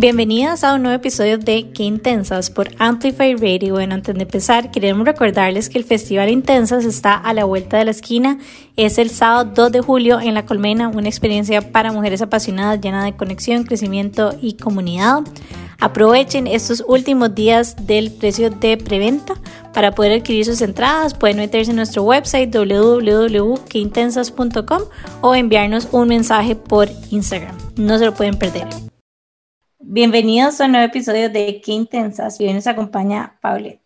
Bienvenidas a un nuevo episodio de Qué Intensas por Amplify Radio. Bueno, antes de empezar, queremos recordarles que el Festival Intensas está a la vuelta de la esquina. Es el sábado 2 de julio en La Colmena, una experiencia para mujeres apasionadas llena de conexión, crecimiento y comunidad. Aprovechen estos últimos días del precio de preventa para poder adquirir sus entradas. Pueden meterse en nuestro website www.queintensas.com o enviarnos un mensaje por Instagram. No se lo pueden perder. Bienvenidos a un nuevo episodio de Qué Intensas y hoy nos acompaña Paulette.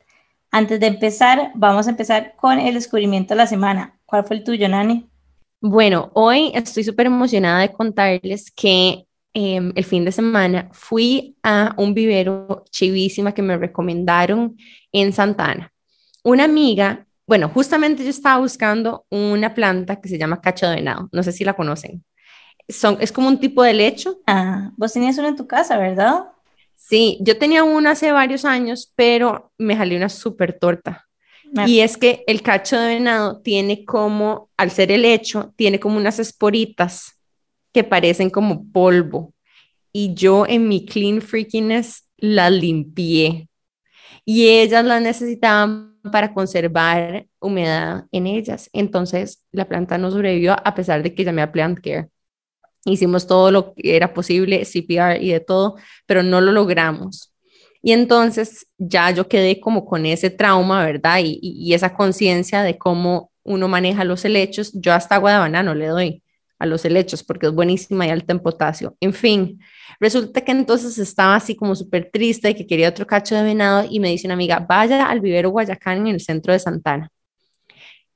Antes de empezar, vamos a empezar con el descubrimiento de la semana. ¿Cuál fue el tuyo, Nani? Bueno, hoy estoy súper emocionada de contarles que em, el fin de semana fui a un vivero chivísima que me recomendaron en Santana. Una amiga, bueno, justamente yo estaba buscando una planta que se llama cacho de venado. No sé si la conocen son, es como un tipo de lecho. Ah, vos tenías uno en tu casa, ¿verdad? Sí, yo tenía uno hace varios años, pero me jalé una súper torta. Ah. Y es que el cacho de venado tiene como, al ser el lecho, tiene como unas esporitas que parecen como polvo. Y yo en mi clean freakiness la limpié. Y ellas la necesitaban para conservar humedad en ellas. Entonces la planta no sobrevivió a pesar de que llamé a Plant Care. Hicimos todo lo que era posible, CPR y de todo, pero no lo logramos. Y entonces ya yo quedé como con ese trauma, ¿verdad? Y, esa conciencia de cómo uno maneja los helechos. Yo hasta agua de banano le doy a los helechos porque es buenísima y alta en potasio. En fin, resulta que entonces estaba así como súper triste y que quería otro cacho de venado y me dice una amiga, vaya al vivero Guayacán en el centro de Santana.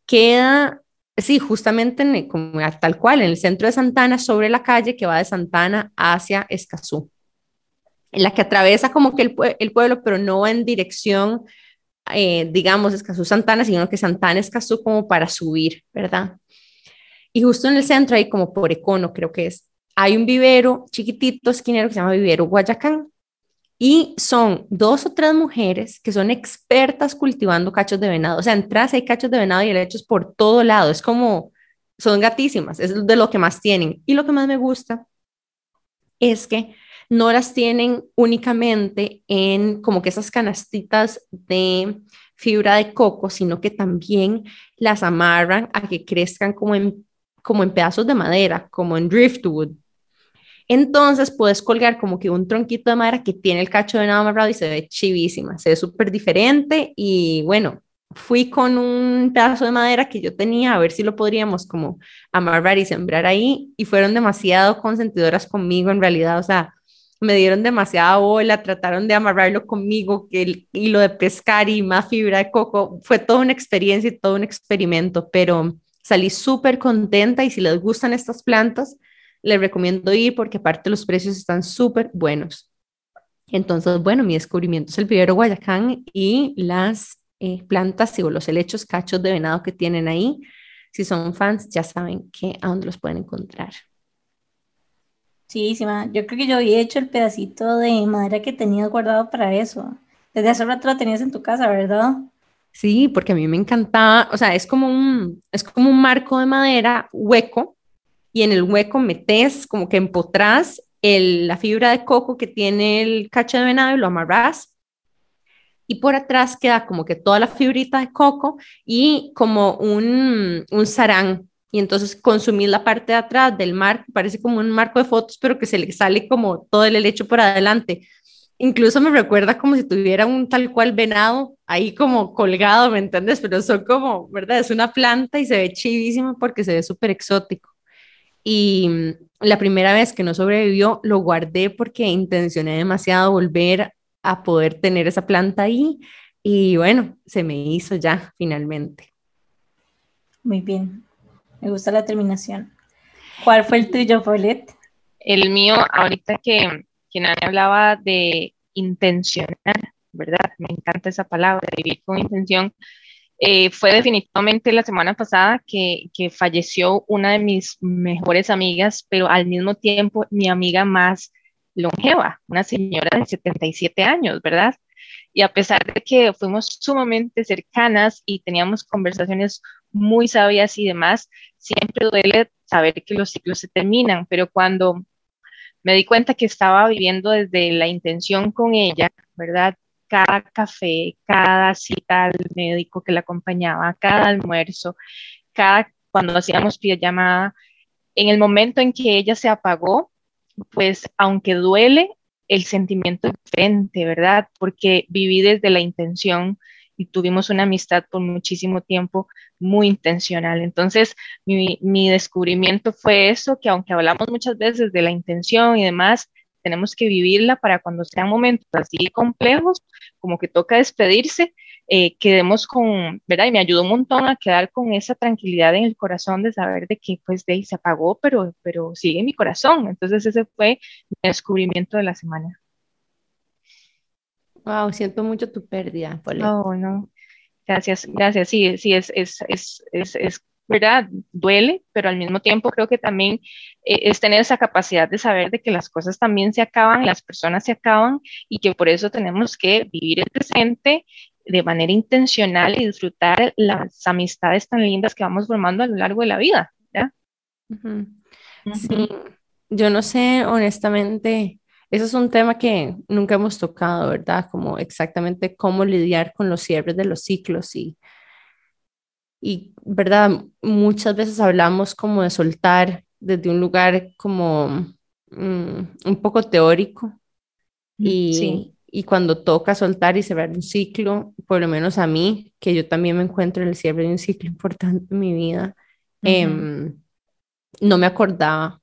Queda Sí, justamente en, como, tal cual, en el centro de Santana, sobre la calle que va de Santana hacia Escazú, en la que atraviesa como que el, pueblo, pero no en dirección, eh, digamos, Escazú-Santana, sino que Santana-Escazú como para subir, ¿verdad? Y justo en el centro, ahí como por Econo, creo que es, hay un vivero chiquitito, esquinero, que se llama Vivero Guayacán, y son dos o tres mujeres que son expertas cultivando cachos de venado. O sea, entras hay cachos de venado y helechos por todo lado. Es como, son gatísimas, es de lo que más tienen. Y lo que más me gusta es que no las tienen únicamente en como que esas canastitas de fibra de coco, sino que también las amarran a que crezcan como en, como en pedazos de madera, como en driftwood. Entonces puedes colgar como que un tronquito de madera que tiene el cacho de venado amarrado y se ve chivísima, se ve súper diferente. Y bueno, fui con un pedazo de madera que yo tenía a ver si lo podríamos como amarrar y sembrar ahí. Y fueron demasiado consentidoras conmigo en realidad, o sea, me dieron demasiada bola, trataron de amarrarlo conmigo, que el hilo de pescar y más fibra de coco, fue toda una experiencia y todo un experimento, pero salí súper contenta. Y si les gustan estas plantas, les recomiendo ir porque aparte los precios están súper buenos. Entonces, bueno, mi descubrimiento es el vivero Guayacán y las eh, plantas, o los helechos cachos de venado que tienen ahí. Si son fans, ya saben que a dónde los pueden encontrar. Sí, sí, yo creo que yo había hecho el pedacito de madera que tenías guardado para eso. Desde hace rato lo tenías en tu casa, ¿verdad? Sí, porque a mí me encantaba, o sea, es como un, es como un marco de madera hueco y en el hueco metes como que empotras el, la fibra de coco que tiene el cacho de venado y lo amarras. Y por atrás queda como que toda la fibrita de coco y como un, un sarán. Y entonces consumir la parte de atrás del marco, parece como un marco de fotos, pero que se le sale como todo el helecho por adelante. Incluso me recuerda como si tuviera un tal cual venado ahí como colgado, ¿me entiendes? Pero son como, ¿verdad? Es una planta y se ve chivísimo porque se ve súper exótico. Y mm, la primera vez que no sobrevivió, lo guardé porque intencioné demasiado volver a poder tener esa planta ahí. Y bueno, se me hizo ya finalmente. Muy bien. Me gusta la terminación. ¿Cuál fue el tuyo, Paulette? El mío, ahorita que, que nadie hablaba de intencionar, ¿verdad? Me encanta esa palabra, vivir con intención. Eh, fue definitivamente la semana pasada que, que, falleció una de mis mejores amigas, pero al mismo tiempo mi amiga más longeva, una señora de 77 años, ¿verdad? Y a pesar de que fuimos sumamente cercanas y teníamos conversaciones muy sabias y demás, siempre duele saber que los ciclos se terminan, pero cuando me di cuenta que estaba viviendo desde la intención con ella, ¿verdad? Cada café, cada cita al médico que la acompañaba, cada almuerzo, cada cuando hacíamos llamada, en el momento en que ella se apagó, pues aunque duele, el sentimiento es diferente, ¿verdad? Porque viví desde la intención y tuvimos una amistad por muchísimo tiempo muy intencional. Entonces, mi, descubrimiento fue eso, que aunque hablamos muchas veces de la intención y demás, tenemos que vivirla para cuando sean momentos así complejos, como que toca despedirse, eh, quedemos con, ¿verdad? Y me ayudó un montón a quedar con esa tranquilidad en el corazón de saber de que pues de ahí se apagó, pero, pero sigue en mi corazón. Entonces ese fue mi descubrimiento de la semana. Wow, siento mucho tu pérdida, No, no. Gracias, gracias. Sí, sí, es, es, es, es, ¿verdad? Duele, pero al mismo tiempo creo que también eh, es tener esa capacidad de saber de que las cosas también se acaban, las personas se acaban y que por eso tenemos que vivir el presente de manera intencional y disfrutar las amistades tan lindas que vamos formando a lo largo de la vida. ¿ya? Sí, yo no sé honestamente eso es un tema que nunca hemos tocado, ¿verdad? Como exactamente cómo lidiar con los cierres de los ciclos y, y ¿verdad? Muchas veces hablamos como de soltar desde un lugar como mm, un poco teórico y, y cuando toca soltar y cerrar un ciclo, por lo menos a mí, que yo también me encuentro en el cierre de un ciclo importante en mi vida, em, no me acordaba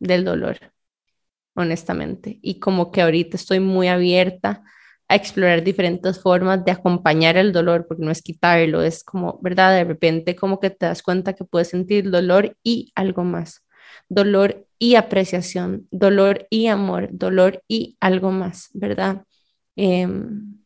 del dolor honestamente. Y como que ahorita estoy muy abierta a explorar diferentes formas de acompañar el dolor, porque no es quitarlo, es como, ¿verdad? De repente como que te das cuenta que puedes sentir dolor y algo más. Dolor y apreciación, dolor y amor, dolor y algo más, ¿verdad? Em,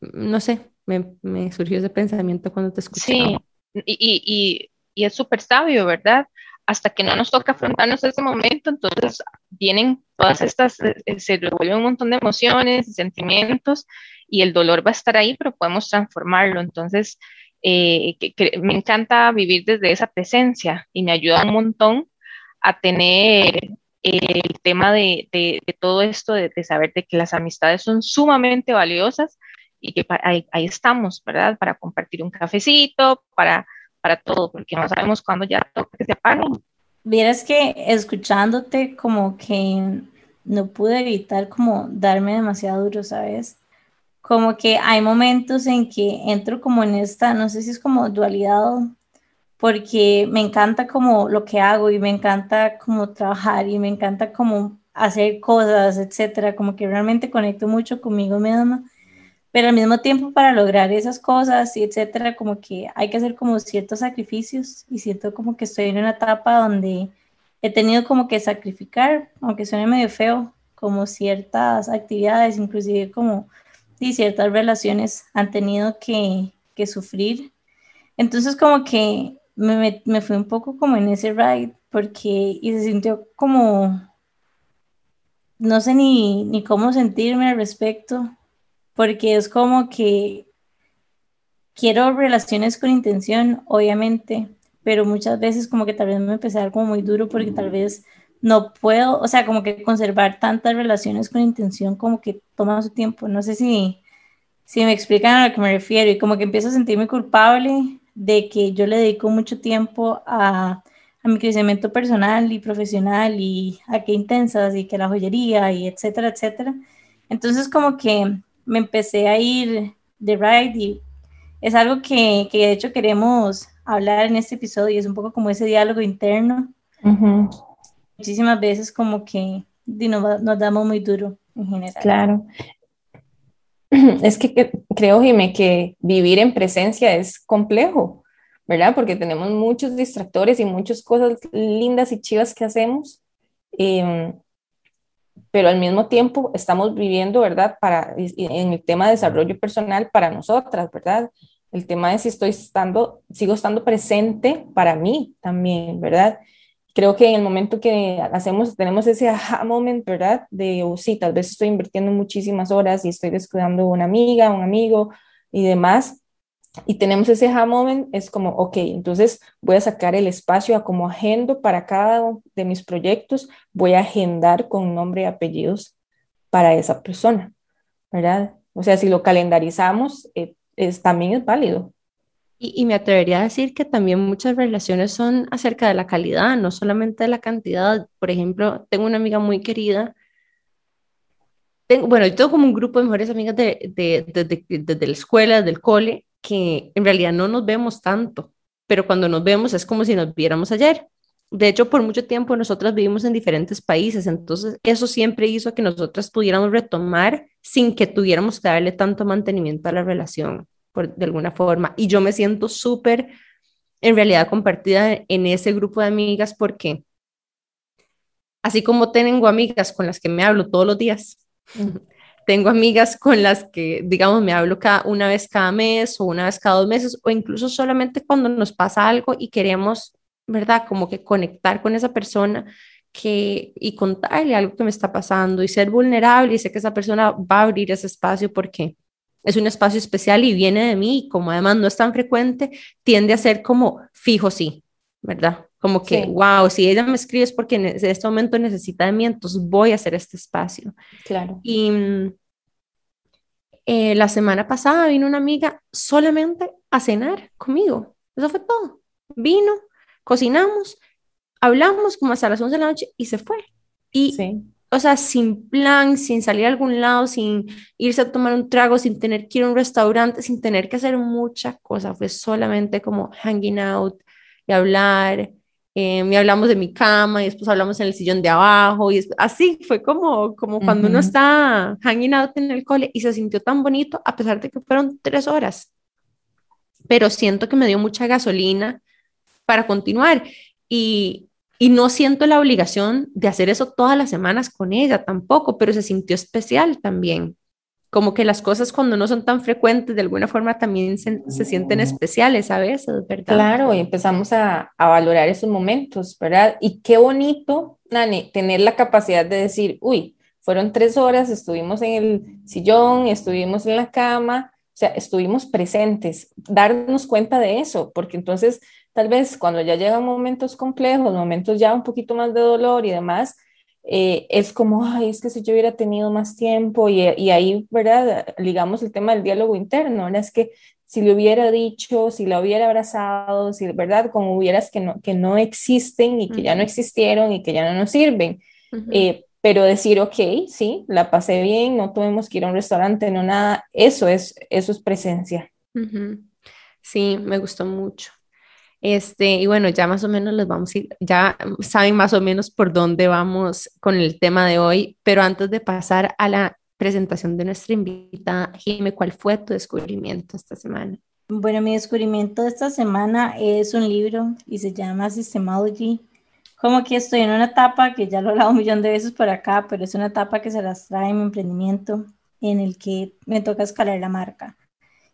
no sé, me, me, surgió ese pensamiento cuando te escuché. Sí, y, y, y es súper sabio, ¿verdad? Hasta que no nos toca afrontarnos ese momento, entonces vienen todas estas, eh, eh, se revuelven un montón de emociones y sentimientos y el dolor va a estar ahí, pero podemos transformarlo. Entonces, eh, me encanta vivir desde esa presencia y me ayuda un montón a tener el tema de, de, todo esto, de, saber de que las amistades son sumamente valiosas y que ahí, ahí, estamos, ¿verdad? Para compartir un cafecito, para para todo, porque no sabemos cuándo ya toca que se apaguen. Vieras que escuchándote como que no pude evitar como darme demasiado duro, ¿sabes? Como que hay momentos en que entro como en esta, no sé si es como dualidad, porque me encanta como lo que hago y me encanta como trabajar y me encanta como hacer cosas, etcétera, como que realmente conecto mucho conmigo misma pero al mismo tiempo para lograr esas cosas y etcétera, como que hay que hacer como ciertos sacrificios y siento como que estoy en una etapa donde he tenido como que sacrificar, aunque suene medio feo, como ciertas actividades, inclusive como y ciertas relaciones han tenido que, que sufrir. Entonces como que me, me fui un poco como en ese ride porque y se sintió como no sé ni, ni cómo sentirme al respecto porque es como que quiero relaciones con intención, obviamente, pero muchas veces como que tal vez me empecé a dar como muy duro porque tal vez no puedo, o sea, como que conservar tantas relaciones con intención como que toma su tiempo. No sé si, si me explican a lo que me refiero y como que empiezo a sentirme culpable de que yo le dedico mucho tiempo a, a mi crecimiento personal y profesional y a qué intensas y que la joyería y etcétera, etcétera. Entonces como que me empecé a ir de ride y es algo que, que, de hecho queremos hablar en este episodio, es un poco como ese diálogo interno. Muchísimas veces como que nos, nos, damos muy duro en general. Claro. Es que, creo, Jimé, que vivir en presencia es complejo, ¿verdad? Porque tenemos muchos distractores y muchas cosas lindas y chivas que hacemos. Eh, pero al mismo tiempo estamos viviendo, ¿verdad? Para, en el tema de desarrollo personal para nosotras, ¿verdad? El tema de si estoy estando, sigo estando presente para mí también, ¿verdad? Creo que en el momento que hacemos, tenemos ese aha moment, ¿verdad? De, oh, sí, tal vez estoy invirtiendo muchísimas horas y estoy descuidando una amiga, un amigo y demás. Y tenemos ese aha moment, es como, ok, entonces voy a sacar el espacio a como agendo para cada uno de mis proyectos, voy a agendar con nombre y apellidos para esa persona, ¿verdad? O sea, si lo calendarizamos, eh, es, también es válido. Y, me atrevería a decir que también muchas relaciones son acerca de la calidad, no solamente de la cantidad. Por ejemplo, tengo una amiga muy querida tengo, bueno, yo tengo como un grupo de mejores amigas de, de, de, de, la escuela, del cole, que en realidad no nos vemos tanto, pero cuando nos vemos es como si nos viéramos ayer. De hecho, por mucho tiempo nosotras vivimos en diferentes países, entonces eso siempre hizo que nosotras pudiéramos retomar sin que tuviéramos que darle tanto mantenimiento a la relación, por, de alguna forma. Y yo me siento súper, en realidad, compartida en ese grupo de amigas porque, así como tengo amigas con las que me hablo todos los días, tengo amigas con las que, digamos, me hablo cada, una vez cada mes o una vez cada dos meses o incluso solamente cuando nos pasa algo y queremos, ¿verdad? Como que conectar con esa persona que, y contarle algo que me está pasando y ser vulnerable y sé que esa persona va a abrir ese espacio porque es un espacio especial y viene de mí y como además no es tan frecuente, tiende a ser como fijo sí, ¿verdad? Como que, wow, si ella me escribe es porque en este momento necesita de mí, entonces voy a hacer este espacio. Claro. Y mm, eh, la semana pasada vino una amiga solamente a cenar conmigo. Eso fue todo. Vino, cocinamos, hablamos como hasta las 11 de la noche y se fue. Y, o sea, sin plan, sin salir a algún lado, sin irse a tomar un trago, sin tener que ir a un restaurante, sin tener que hacer mucha cosa. Fue solamente como hanging out y hablar eh, y hablamos de mi cama y después hablamos en el sillón de abajo y así fue como, como cuando uno está hanging out en el cole y se sintió tan bonito a pesar de que fueron tres horas. Pero siento que me dio mucha gasolina para continuar y, y no siento la obligación de hacer eso todas las semanas con ella tampoco, pero se sintió especial también como que las cosas cuando no son tan frecuentes de alguna forma también se, sienten especiales a veces, ¿verdad? Claro, y empezamos a, a, valorar esos momentos, ¿verdad? Y qué bonito, Nani, tener la capacidad de decir, uy, fueron tres horas, estuvimos en el sillón, estuvimos en la cama, o sea, estuvimos presentes, darnos cuenta de eso, porque entonces tal vez cuando ya llegan momentos complejos, momentos ya un poquito más de dolor y demás, eh, es como, ay, es que si yo hubiera tenido más tiempo y, y, ahí, ¿verdad? Ligamos el tema del diálogo interno, ¿no? Es que si le hubiera dicho, si la hubiera abrazado, si, ¿verdad? Como hubieras que no, que no existen y que ya no existieron y que ya no nos sirven. Eh, pero decir, ok, sí, la pasé bien, no tuvimos que ir a un restaurante, no nada, eso es, eso es presencia. Sí, me gustó mucho. Este, y bueno, ya más o menos les vamos a ir, ya saben más o menos por dónde vamos con el tema de hoy, pero antes de pasar a la presentación de nuestra invitada, Jimmy, ¿cuál fue tu descubrimiento esta semana? Bueno, mi descubrimiento de esta semana es un libro y se llama Systemology. Como que estoy en una etapa que ya lo he hablado un millón de veces por acá, pero es una etapa que se las trae en mi emprendimiento en el que me toca escalar la marca.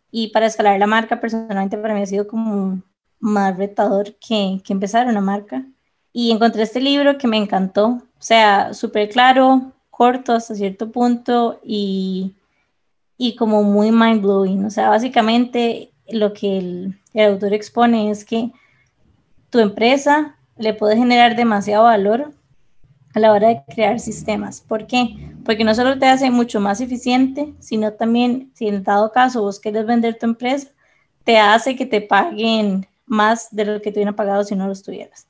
Y para escalar la marca, personalmente para mí ha sido como más retador que, que empezar una marca. Y encontré este libro que me encantó, o sea, súper claro, corto hasta cierto punto y, y como muy mind blowing. O sea, básicamente lo que el, el autor expone es que tu empresa le puede generar demasiado valor a la hora de crear sistemas. ¿Por qué? Porque no solo te hace mucho más eficiente, sino también, si en dado caso vos querés vender tu empresa, te hace que te paguen más de lo que te hubieran pagado si no lo tuvieras.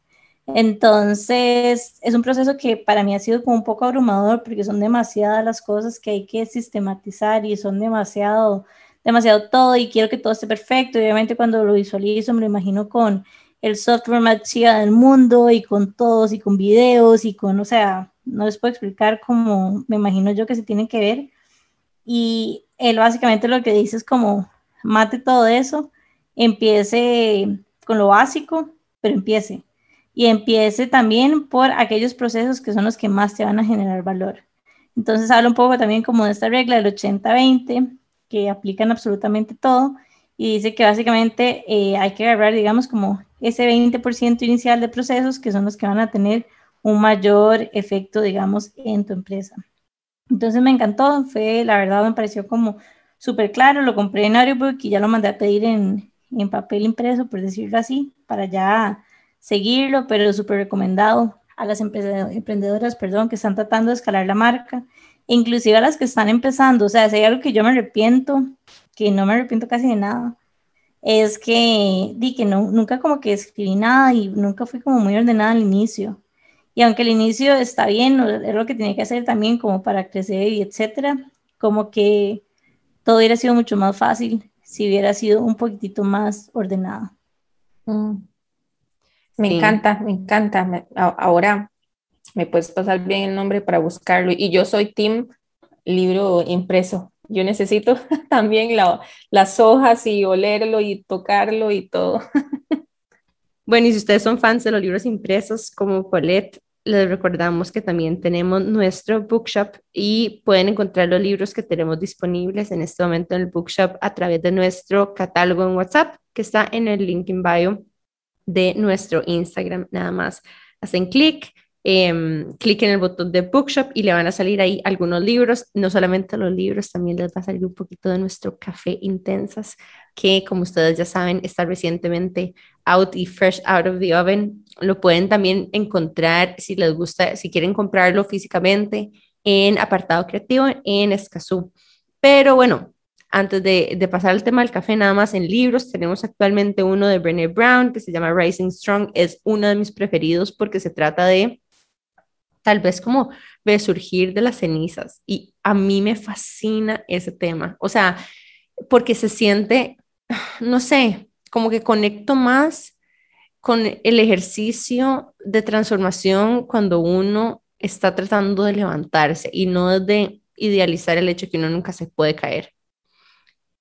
Entonces, es un proceso que para mí ha sido como un poco abrumador porque son demasiadas las cosas que hay que sistematizar y son demasiado, demasiado todo y quiero que todo esté perfecto. obviamente cuando lo visualizo me lo imagino con el software más chido del mundo y con todos y con videos y con, o sea, no les puedo explicar cómo me imagino yo que se tiene que ver. Y él básicamente lo que dice es como, mate todo eso, empiece con lo básico, pero empiece. Y empiece también por aquellos procesos que son los que más te van a generar valor. Entonces habla un poco también como de esta regla del 80-20, que aplican absolutamente todo, y dice que básicamente eh, hay que agarrar, digamos, como ese 20% inicial de procesos que son los que van a tener un mayor efecto, digamos, en tu empresa. Entonces me encantó, fue, la verdad me pareció como súper claro, lo compré en audiobook y ya lo mandé a pedir en, en papel impreso, por decirlo así, para ya seguirlo, pero súper recomendado a las emprendedoras, perdón, que están tratando de escalar la marca, inclusive a las que están empezando, o sea, si hay algo que yo me arrepiento, que no me arrepiento casi de nada, es que di que no, nunca como que escribí nada y nunca fui como muy ordenada al inicio. Y aunque el inicio está bien, es lo que tenía que hacer también como para crecer y etcétera, como que todo hubiera sido mucho más fácil si hubiera sido un poquitito más ordenada. Mm. Me encanta, me encanta. ahora me puedes pasar bien el nombre para buscarlo. Y yo soy Team Libro Impreso. Yo necesito también las hojas y olerlo y tocarlo y todo. Bueno, y si ustedes son fans de los libros impresos como Colette, les recordamos que también tenemos nuestro bookshop y pueden encontrar los libros que tenemos disponibles en este momento en el bookshop a través de nuestro catálogo en WhatsApp que está en el link in bio de nuestro Instagram. Nada más hacen clic, eh, clic en el botón de bookshop y le van a salir ahí algunos libros. No solamente los libros, también les va a salir un poquito de nuestro café intensas que como ustedes ya saben está recientemente out y fresh out of the oven. Lo pueden también encontrar si les gusta, si quieren comprarlo físicamente en apartado creativo en Escazú. Pero bueno, antes de, de, pasar al tema del café, nada más en libros, tenemos actualmente uno de Brené Brown que se llama Rising Strong. Es uno de mis preferidos porque se trata de tal vez como de surgir de las cenizas. Y a mí me fascina ese tema. O sea, porque se siente, no sé, como que conecto más con el ejercicio de transformación cuando uno está tratando de levantarse y no de idealizar el hecho que uno nunca se puede caer.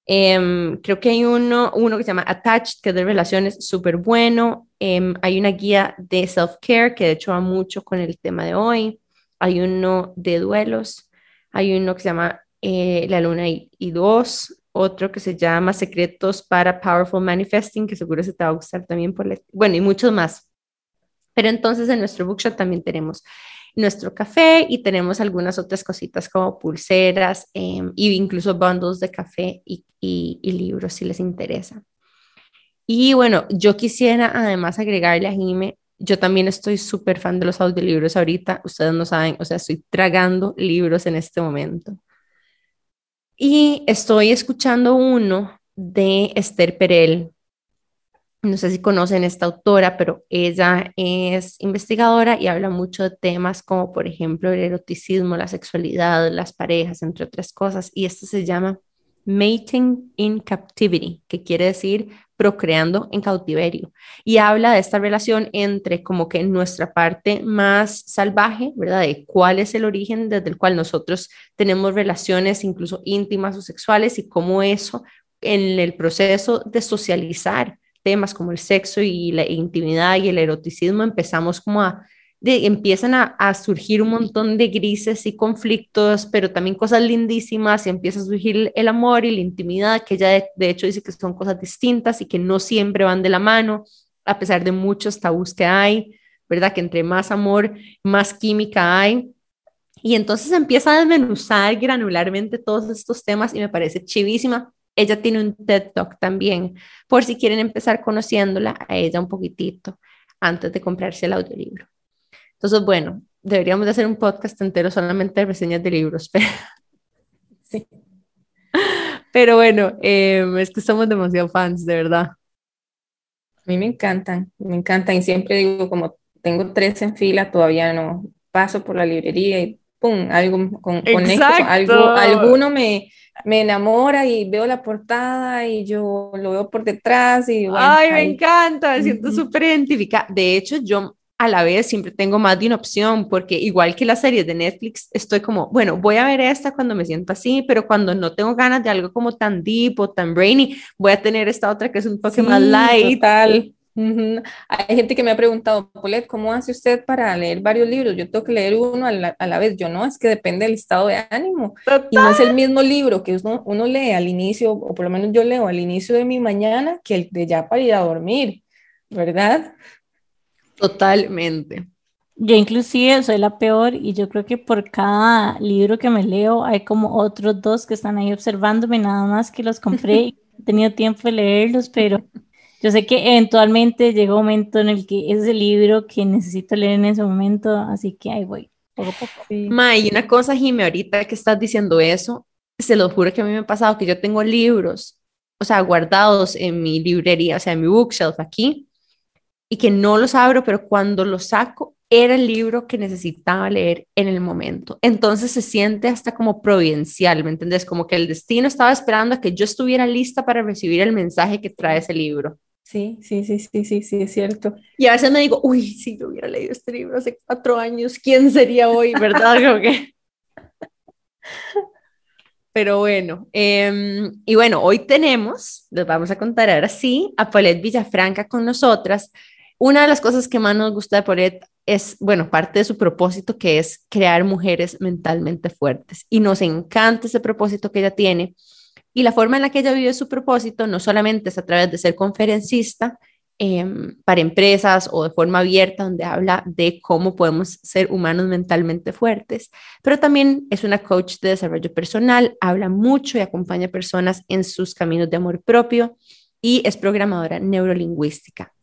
Em, creo que hay uno, uno que se llama Attached, que es de relaciones, súper bueno. Em, hay una guía de self-care que de hecho va mucho con el tema de hoy. Hay uno de duelos. Hay uno que se llama eh, La Luna y, y, dos. Otro que se llama Secretos para Powerful Manifesting, que seguro se te va a gustar también por Bueno, y muchos más. Pero entonces en nuestro bookshop también tenemos nuestro café y tenemos algunas otras cositas como pulseras e incluso bundles de café y, y, libros si les interesa. Y bueno, yo quisiera además agregarle a Jime, yo también estoy súper fan de los audiolibros ahorita, ustedes no saben, o sea, estoy tragando libros en este momento. Y estoy escuchando uno de Esther Perel, no sé si conocen esta autora, pero ella es investigadora y habla mucho de temas como, por ejemplo, el eroticismo, la sexualidad, las parejas, entre otras cosas. Y esto se llama Mating in Captivity, que quiere decir procreando en cautiverio. Y habla de esta relación entre como que nuestra parte más salvaje, ¿verdad? De cuál es el origen desde el cual nosotros tenemos relaciones incluso íntimas o sexuales y cómo eso en el proceso de socializar temas como el sexo y la intimidad y el eroticismo, empezamos como a, de, empiezan a, surgir un montón de grises y conflictos, pero también cosas lindísimas y empieza a surgir el amor y la intimidad, que ella de, hecho dice que son cosas distintas y que no siempre van de la mano, a pesar de muchos tabús que hay, ¿verdad? Que entre más amor, más química hay. Y entonces empieza a desmenuzar granularmente todos estos temas y me parece chivísima ella tiene un TED Talk también, por si quieren empezar conociéndola a ella un poquitito antes de comprarse el audiolibro. Entonces, bueno, deberíamos de hacer un podcast entero solamente de reseñas de libros, pero, sí. pero bueno, em, es que somos demasiado fans, de verdad. A mí me encantan, me encantan y siempre digo, como tengo tres en fila, todavía no paso por la librería y pum, algo con, conecto, algo, alguno me, me enamora y veo la portada y yo lo veo por detrás y Ay, me encanta, me siento súper identificada. De hecho, yo a la vez siempre tengo más de una opción porque igual que las series de Netflix, estoy como, bueno, voy a ver esta cuando me siento así, pero cuando no tengo ganas de algo como tan deep o tan brainy, voy a tener esta otra que es un poco más light. Total. Hay gente que me ha preguntado, Polet, ¿cómo hace usted para leer varios libros? Yo tengo que leer uno a la, vez. Yo no, es que depende del estado de ánimo. Y no es el mismo libro que uno, uno, lee al inicio, o por lo menos yo leo al inicio de mi mañana, que el de ya para ir a dormir, ¿verdad? Totalmente. Yo inclusive soy la peor y yo creo que por cada libro que me leo hay como otros dos que están ahí observándome, nada más que los compré y he tenido tiempo de leerlos, pero yo sé que eventualmente llega un momento en el que es el libro que necesito leer en ese momento, así que ahí voy, poco a poco. Ma, y una cosa, Jimmy, ahorita que estás diciendo eso, se lo juro que a mí me ha pasado que yo tengo libros, o sea, guardados en mi librería, o sea, en mi bookshelf aquí, y que no los abro, pero cuando los saco era el libro que necesitaba leer en el momento. Entonces se siente hasta como providencial, ¿me entiendes? Como que el destino estaba esperando a que yo estuviera lista para recibir el mensaje que trae ese libro. Sí, sí, sí, sí, sí, sí, es cierto. Y a veces me digo, uy, si yo hubiera leído este libro hace cuatro años, ¿quién sería hoy, verdad? que... Pero bueno, em, y bueno, hoy tenemos, les vamos a contar ahora sí, a Paulette Villafranca con nosotras. Una de las cosas que más nos gusta de Paulette es, bueno, parte de su propósito que es crear mujeres mentalmente fuertes. Y nos encanta ese propósito que ella tiene. Y la forma en la que ella vive su propósito no solamente es a través de ser conferencista em, para empresas o de forma abierta, donde habla de cómo podemos ser humanos mentalmente fuertes, pero también es una coach de desarrollo personal, habla mucho y acompaña a personas en sus caminos de amor propio y es programadora neurolingüística.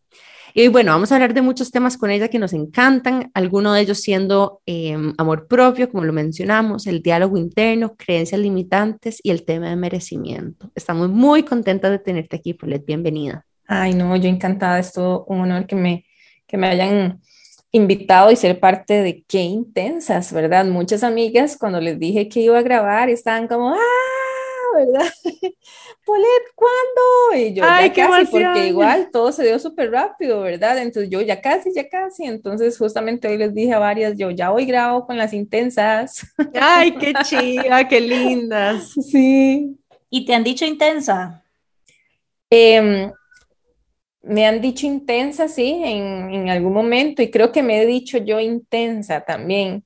Y bueno, vamos a hablar de muchos temas con ella que nos encantan, algunos de ellos siendo em, amor propio, como lo mencionamos, el diálogo interno, creencias limitantes y el tema de merecimiento. Estamos muy contentas de tenerte aquí, Paulette, bienvenida. Ay, no, yo encantada, es todo un honor que me, que me hayan invitado y ser parte de qué intensas, ¿verdad? Muchas amigas cuando les dije que iba a grabar estaban como, ¡ah! ¿Verdad? Polet, ¿cuándo? Y yo ya casi, porque igual todo se dio súper rápido, ¿verdad? Entonces yo ya casi, ya casi. Entonces justamente hoy les dije a varias, yo ya hoy grabo con las intensas. Ay, qué chiva, qué lindas. Sí. ¿Y te han dicho intensa? Em, me han dicho intensa, sí, en, en, algún momento, y creo que me he dicho yo intensa también.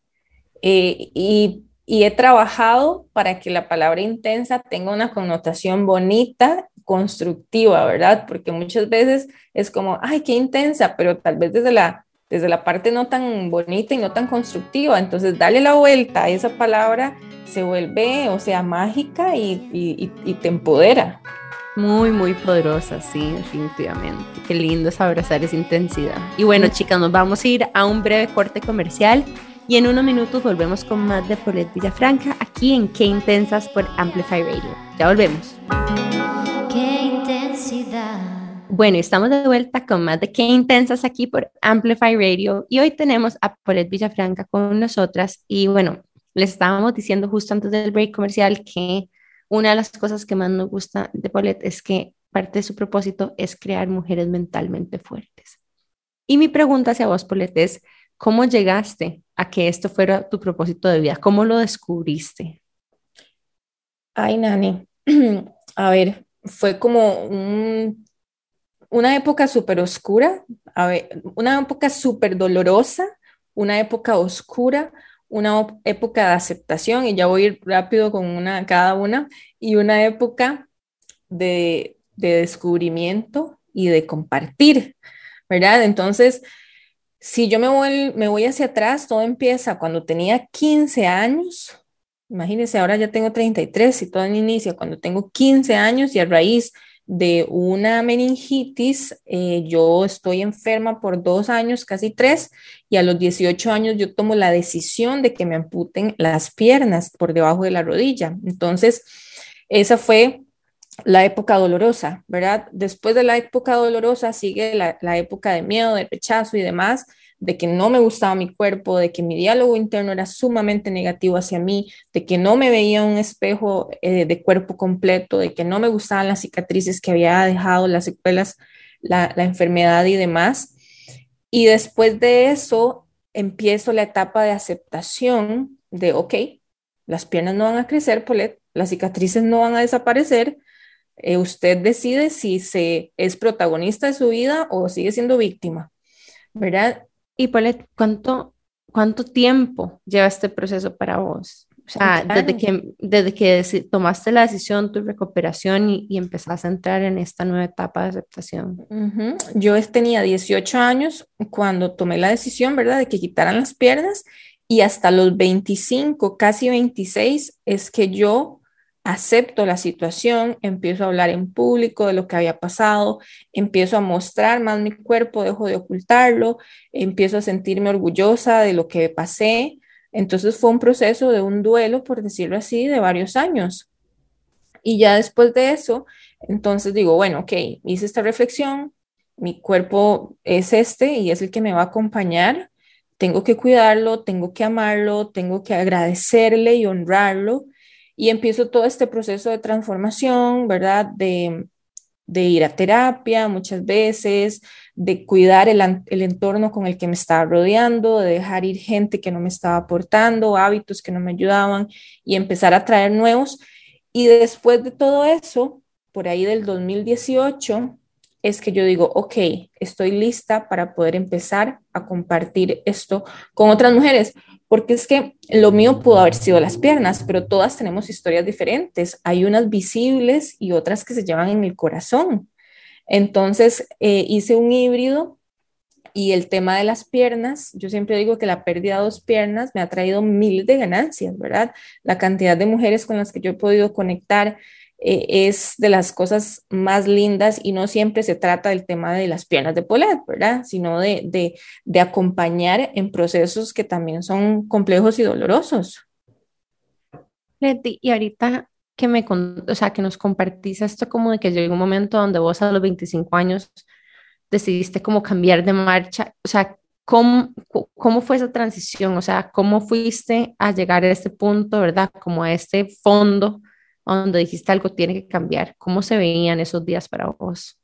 Eh, y y he trabajado para que la palabra intensa tenga una connotación bonita, constructiva, ¿verdad? Porque muchas veces es como, ay, qué intensa, pero tal vez desde la, desde la parte no tan bonita y no tan constructiva. Entonces, darle la vuelta a esa palabra se vuelve, o sea, mágica y, y, y te empodera. Muy, muy poderosa, sí, definitivamente. Qué lindo es abrazar esa intensidad. Y bueno, chicas, nos vamos a ir a un breve corte comercial y en unos minutos volvemos con más de Paulette Villafranca aquí en Qué Intensas por Amplify Radio. Ya volvemos. Qué intensidad. Bueno, estamos de vuelta con más de Qué Intensas aquí por Amplify Radio y hoy tenemos a Paulette Villafranca con nosotras y bueno, les estábamos diciendo justo antes del break comercial que una de las cosas que más nos gusta de Paulette es que parte de su propósito es crear mujeres mentalmente fuertes. Y mi pregunta hacia vos, Paulette, es ¿Cómo llegaste a que esto fuera tu propósito de vida? ¿Cómo lo descubriste? Ay, Nani, a ver, fue como una época súper oscura, una época súper dolorosa, una época oscura, una época de aceptación, y ya voy rápido con una cada una, y una época de, de descubrimiento y de compartir, ¿verdad? Entonces, si yo me voy, me voy hacia atrás, todo empieza cuando tenía 15 años. Imagínense, ahora ya tengo 33 y todo inicia cuando tengo 15 años y a raíz de una meningitis, eh, yo estoy enferma por dos años, casi tres, y a los 18 años yo tomo la decisión de que me amputen las piernas por debajo de la rodilla. Entonces, esa fue la época dolorosa, ¿verdad? Después de la época dolorosa sigue la, época de miedo, de rechazo y demás, de que no me gustaba mi cuerpo, de que mi diálogo interno era sumamente negativo hacia mí, de que no me veía un espejo eh, de cuerpo completo, de que no me gustaban las cicatrices que había dejado, las secuelas, la, la enfermedad y demás. Y después de eso empiezo la etapa de aceptación de, ok, las piernas no van a crecer, Polet, las cicatrices no van a desaparecer, eh, usted decide si se es protagonista de su vida o sigue siendo víctima, ¿verdad? Y Paulette, ¿cuánto, ¿cuánto tiempo lleva este proceso para vos? O sea, desde que, desde que tomaste la decisión, tu recuperación y, y, empezaste a entrar en esta nueva etapa de aceptación. Yo tenía 18 años cuando tomé la decisión, ¿verdad?, de que quitaran las piernas y hasta los 25, casi 26, es que yo acepto la situación, empiezo a hablar en público de lo que había pasado, empiezo a mostrar más mi cuerpo, dejo de ocultarlo, empiezo a sentirme orgullosa de lo que pasé entonces fue un proceso de un duelo, por decirlo así, de varios años. Y ya después de eso, entonces digo, bueno, ok, hice esta reflexión, mi cuerpo es este y es el que me va a acompañar, tengo que cuidarlo, tengo que amarlo, tengo que agradecerle y honrarlo. Y empiezo todo este proceso de transformación, ¿verdad? De, de ir a terapia muchas veces, de cuidar el, entorno con el que me estaba rodeando, de dejar ir gente que no me estaba aportando, hábitos que no me ayudaban y empezar a traer nuevos. Y después de todo eso, por ahí del 2018, es que yo digo, ok, estoy lista para poder empezar a compartir esto con otras mujeres, porque es que lo mío pudo haber sido las piernas, pero todas tenemos historias diferentes. Hay unas visibles y otras que se llevan en el corazón. Entonces eh, hice un híbrido y el tema de las piernas, yo siempre digo que la pérdida de dos piernas me ha traído miles de ganancias, ¿verdad? La cantidad de mujeres con las que yo he podido conectar eh, es de las cosas más lindas y no siempre se trata del tema de las piernas de Polet, ¿verdad? Sino de, de, acompañar en procesos que también son complejos y dolorosos. Leti, y ahorita que me, o sea, que nos compartís esto como de que llegó un momento donde vos a los 25 años decidiste como cambiar de marcha, o sea, ¿cómo, cómo fue esa transición? O sea, ¿cómo fuiste a llegar a este punto, verdad? Como a este fondo donde dijiste algo tiene que cambiar. ¿Cómo se veían esos días para vos?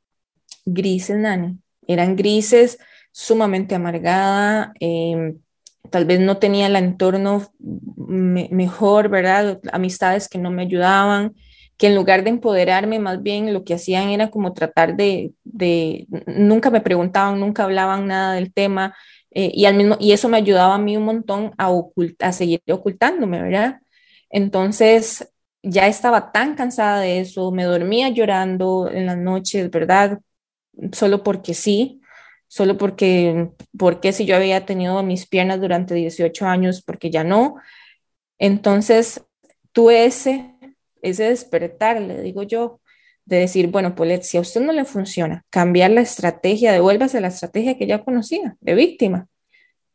Grises, Nani. Eran grises, sumamente amargada. Em, tal vez no tenía el entorno mejor, ¿verdad? Amistades que no me ayudaban, que en lugar de empoderarme, más bien lo que hacían era como tratar de, nunca me preguntaban, nunca hablaban nada del tema. Eh, y, al mismo, y eso me ayudaba a mí un montón a, a seguir ocultándome, ¿verdad? Entonces, ya estaba tan cansada de eso, me dormía llorando en las noches, ¿verdad? Solo porque sí, solo porque, porque si yo había tenido mis piernas durante 18 años, porque ya no. Entonces, tuve ese, ese despertar, le digo yo, de decir, bueno, Polet, si a usted no le funciona, cambiar la estrategia, devuélvase la estrategia que ya conocía, de víctima.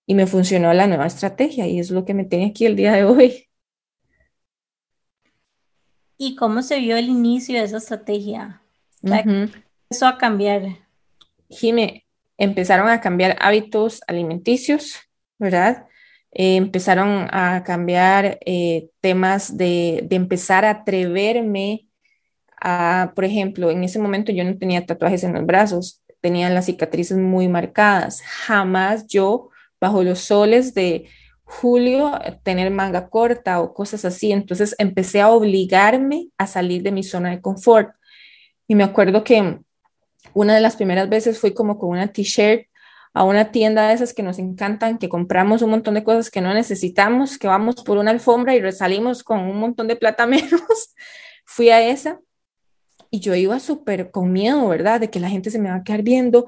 Y me funcionó la nueva estrategia y es lo que me tiene aquí el día de hoy. ¿Y cómo se vio el inicio de esa estrategia? empezó a cambiar? Jime, empezaron a cambiar hábitos alimenticios, ¿verdad? Eh, empezaron a cambiar eh, temas de, de, empezar a atreverme a, por ejemplo, en ese momento yo no tenía tatuajes en los brazos, tenía las cicatrices muy marcadas. Jamás yo, bajo los soles de julio tener manga corta o cosas así. Entonces empecé a obligarme a salir de mi zona de confort. Y me acuerdo que una de las primeras veces fui como con una t-shirt a una tienda de esas que nos encantan, que compramos un montón de cosas que no necesitamos, que vamos por una alfombra y resalimos con un montón de plata menos. fui a esa y yo iba súper con miedo, ¿verdad? De que la gente se me va a quedar viendo,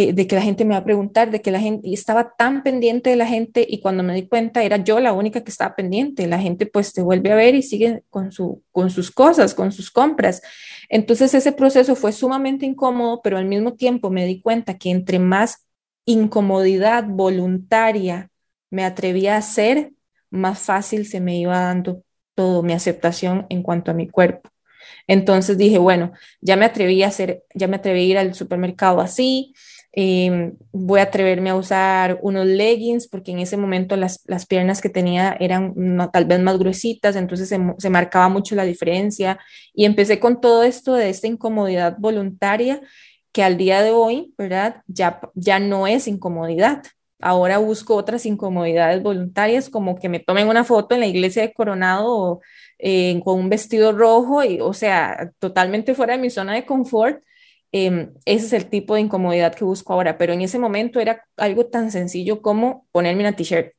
eh, de que la gente me va a preguntar, de que la gente, y estaba tan pendiente de la gente y cuando me di cuenta era yo la única que estaba pendiente, la gente pues te vuelve a ver y sigue con, su, con sus cosas, con sus compras. Entonces ese proceso fue sumamente incómodo, pero al mismo tiempo me di cuenta que entre más incomodidad voluntaria me atrevía a hacer, más fácil se me iba dando todo mi aceptación en cuanto a mi cuerpo. Entonces dije, bueno, ya me atreví a hacer, ya me atreví a ir al supermercado así, Em, voy a atreverme a usar unos leggings porque en ese momento las, las piernas que tenía eran tal vez más gruesitas, entonces se, se, marcaba mucho la diferencia y empecé con todo esto de esta incomodidad voluntaria que al día de hoy, ¿verdad? Ya, ya no es incomodidad. Ahora busco otras incomodidades voluntarias como que me tomen una foto en la iglesia de Coronado eh, con un vestido rojo y, o sea, totalmente fuera de mi zona de confort Em, ese es el tipo de incomodidad que busco ahora, pero en ese momento era algo tan sencillo como ponerme una t-shirt.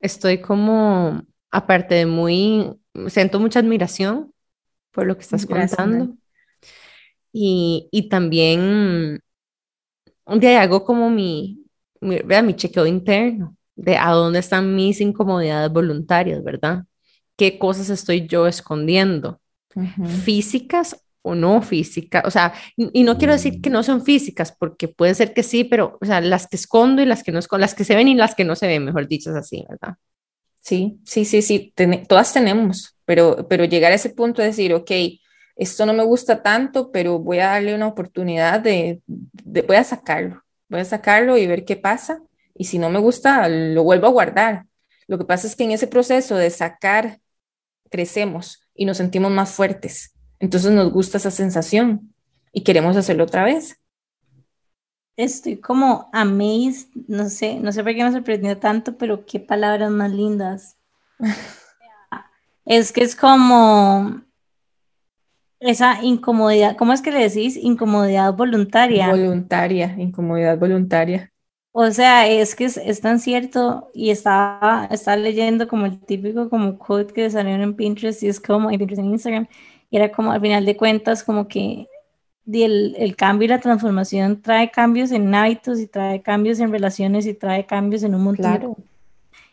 Estoy como aparte de muy, siento mucha admiración por lo que estás contando. Y, y también de hago como mi, mi, mi chequeo interno de a dónde están mis incomodidades voluntarias, ¿verdad? ¿Qué cosas estoy yo escondiendo? Físicas o no físicas, o sea, y, no quiero decir que no son físicas, porque puede ser que sí, pero, o sea, las que escondo y las que no escondo, las que se ven y las que no se ven, mejor dicho, así, ¿verdad? Sí, sí, sí, sí, todas tenemos, pero, pero llegar a ese punto de decir, ok, esto no me gusta tanto, pero voy a darle una oportunidad de, voy a sacarlo, voy a sacarlo y ver qué pasa, y si no me gusta, lo vuelvo a guardar. Lo que pasa es que en ese proceso de sacar, crecemos y nos sentimos más fuertes. Entonces nos gusta esa sensación y queremos hacerlo otra vez. Estoy como amazed, no sé, no sé por qué me sorprendió tanto, pero qué palabras más lindas. es que es como esa incomodidad, ¿cómo es que le decís? Incomodidad voluntaria. Voluntaria, incomodidad voluntaria. O sea, es que es, tan cierto y estaba, estaba leyendo como el típico como quote que salió en Pinterest y es como en Pinterest en Instagram era como al final de cuentas como que el, el, cambio y la transformación trae cambios en hábitos y trae cambios en relaciones y trae cambios en un montón. Claro.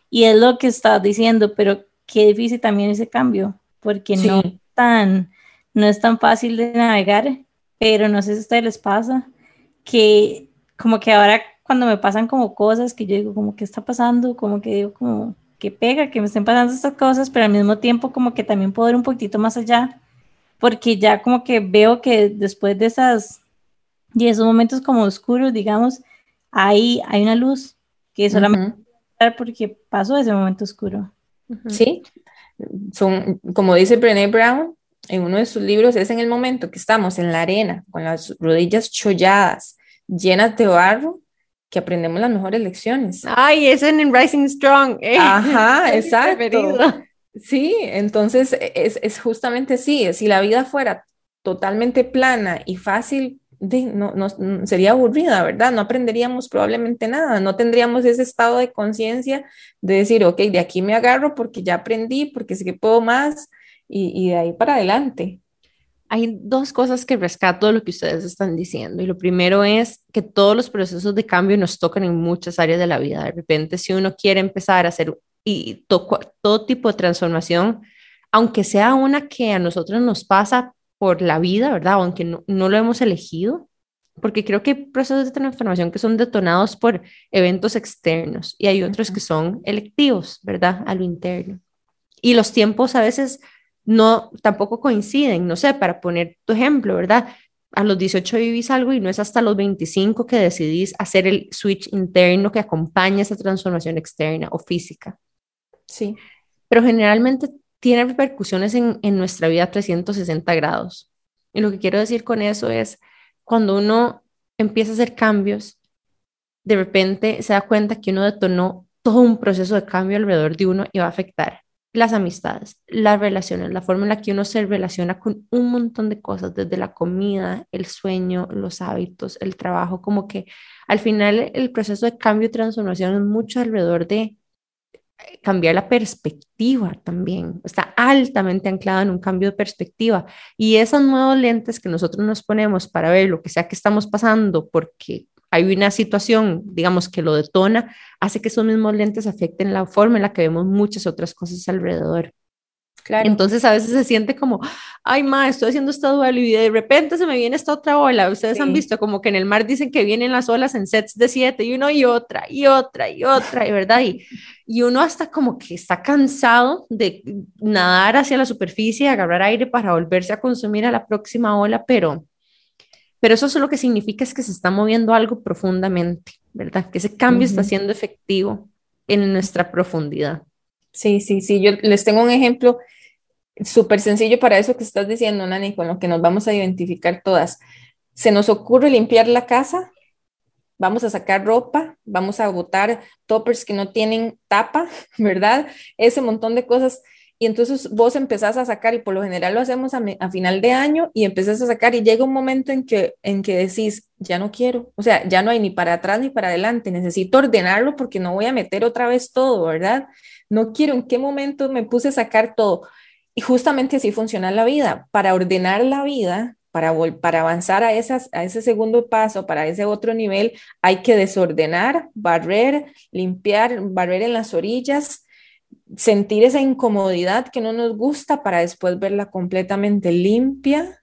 Y es lo que estás diciendo, pero qué difícil también ese cambio, porque no, tan, no es tan fácil de navegar, pero no sé si a ustedes les pasa, que como que ahora cuando me pasan como cosas que yo digo como qué está pasando, como que digo como que pega, que me estén pasando estas cosas, pero al mismo tiempo como que también puedo ir un poquito más allá porque ya como que veo que después de esas y esos momentos como oscuros, digamos, hay, hay una luz que solamente porque pasó ese momento oscuro. Sí, son, como dice Brené Brown en uno de sus libros, es en el momento que estamos en la arena, con las rodillas cholladas, llenas de barro, que aprendemos las mejores lecciones. Ay, eso en Rising Strong. Eh. Ajá, exacto. Sí, entonces e, es, justamente así. Si la vida fuera totalmente plana y fácil, no, no, sería aburrida, ¿verdad? No aprenderíamos probablemente nada, no tendríamos ese estado de conciencia de decir, ok, de aquí me agarro porque ya aprendí, porque sé que puedo más y, y de ahí para adelante. Hay dos cosas que rescato de lo que ustedes están diciendo. Y lo primero es que todos los procesos de cambio nos tocan en muchas áreas de la vida. De repente, si uno quiere empezar a hacer y todo tipo de transformación, aunque sea una que a nosotros nos pasa por la vida, ¿verdad? Aunque no, no lo hemos elegido, porque creo que hay procesos de transformación que son detonados por eventos externos y hay otros que son electivos, ¿verdad? A lo interno. Y los tiempos a veces no tampoco coinciden, no sé, para poner tu ejemplo, ¿verdad? A los 18 vivís algo y no es hasta los 25 que decidís hacer el switch interno que acompaña esa transformación externa o física. Sí. Pero generalmente tiene repercusiones en, en nuestra vida 360 grados. Y lo que quiero decir con eso es, cuando uno empieza a hacer cambios, de repente se da cuenta que uno detonó todo un proceso de cambio alrededor de uno y va a afectar las amistades, las relaciones, la forma en la que uno se relaciona con un montón de cosas, desde la comida, el sueño, los hábitos, el trabajo, como que al final el proceso de cambio y transformación es mucho alrededor de cambiar la perspectiva también, está altamente anclada en un cambio de perspectiva y esos nuevos lentes que nosotros nos ponemos para ver lo que sea que estamos pasando porque hay una situación, digamos, que lo detona, hace que esos mismos lentes afecten la forma en la que vemos muchas otras cosas alrededor. Entonces a veces se siente como, ay, ma, estoy haciendo esta dualidad y de repente se me viene esta otra ola. Ustedes han visto como que en el mar dicen que vienen las olas en sets de siete y uno y otra y otra y otra, y verdad. Y, y uno hasta como que está cansado de nadar hacia la superficie, agarrar aire para volverse a consumir a la próxima ola, pero, pero eso solo lo que significa es que se está moviendo algo profundamente, ¿verdad? Que ese cambio está siendo efectivo en nuestra profundidad. Sí, sí, sí. Yo les tengo un ejemplo súper sencillo para eso que estás diciendo, Nani, con lo que nos vamos a identificar todas. Se nos ocurre limpiar la casa, vamos a sacar ropa, vamos a botar toppers que no tienen tapa, ¿verdad? Ese montón de cosas. Y entonces vos empezás a sacar, y por lo general lo hacemos a, final de año, y empezás a sacar, y llega un momento en que, en que decís, ya no quiero, o sea, ya no hay ni para atrás ni para adelante, necesito ordenarlo porque no voy a meter otra vez todo, ¿verdad? No quiero en qué momento me puse a sacar todo. Y justamente así funciona la vida. Para ordenar la vida, para, avanzar a, esas, a ese segundo paso, para ese otro nivel, hay que desordenar, barrer, limpiar, barrer en las orillas, sentir esa incomodidad que no nos gusta para después verla completamente limpia